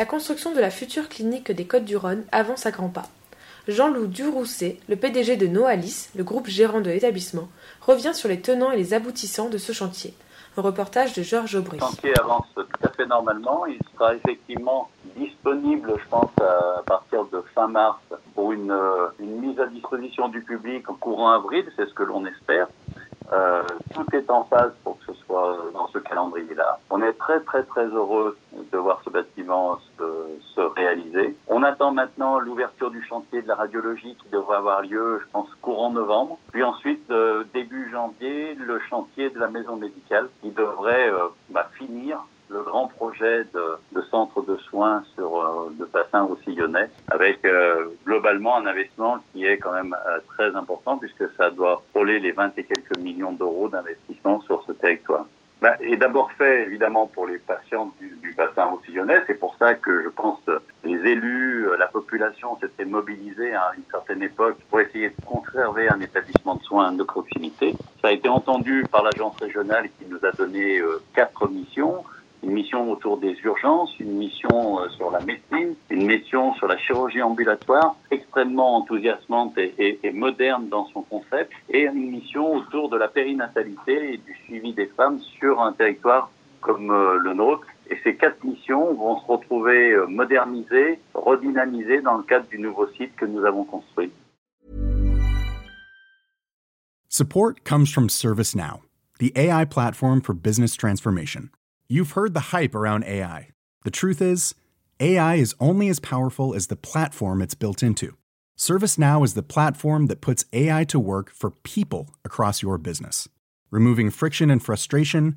La construction de la future clinique des Côtes-du-Rhône avance à grands pas. Jean-Loup Durousset, le PDG de Noalis, le groupe gérant de l'établissement, revient sur les tenants et les aboutissants de ce chantier. Un reportage de Georges Aubry. Le chantier avance tout à fait normalement. Il sera effectivement disponible, je pense, à partir de fin mars pour une, mise à disposition du public en courant avril, c'est ce que l'on espère. Euh, tout est en phase pour que ce soit dans ce calendrier-là. On est très très très heureux de voir ce bâtiment réaliser. On attend maintenant l'ouverture du chantier de la radiologie qui devrait avoir lieu, je pense, courant novembre. Puis ensuite, euh, début janvier, le chantier de la maison médicale qui devrait euh, bah, finir le grand projet de, centre de soins sur euh, le bassin roussillonnais, avec euh, globalement un investissement qui est quand même euh, très important puisque ça doit frôler les 20 et quelques millions d'euros d'investissement sur ce territoire. Ben, et d'abord fait évidemment pour les patients du bassin roussillonnais, c'est pour ça que je pense les élus, la population s'étaient mobilisés à une certaine époque pour essayer de conserver un établissement de soins de proximité. Ça a été entendu par l'agence régionale qui nous a donné quatre missions une mission autour des urgences, une mission sur la médecine, une mission sur la chirurgie ambulatoire, extrêmement enthousiasmante et, et, moderne dans son concept, et une mission autour de la périnatalité et du suivi des femmes sur un territoire comme euh, le nôtre. Et ces quatre missions vont se retrouver euh, modernisées, redynamisées dans le cadre du nouveau site que nous avons construit. Support comes from ServiceNow, the AI platform for business transformation. You've heard the hype around AI. The truth is, AI is only as powerful as the platform it's built into. ServiceNow is the platform that puts AI to work for people across your business, removing friction and frustration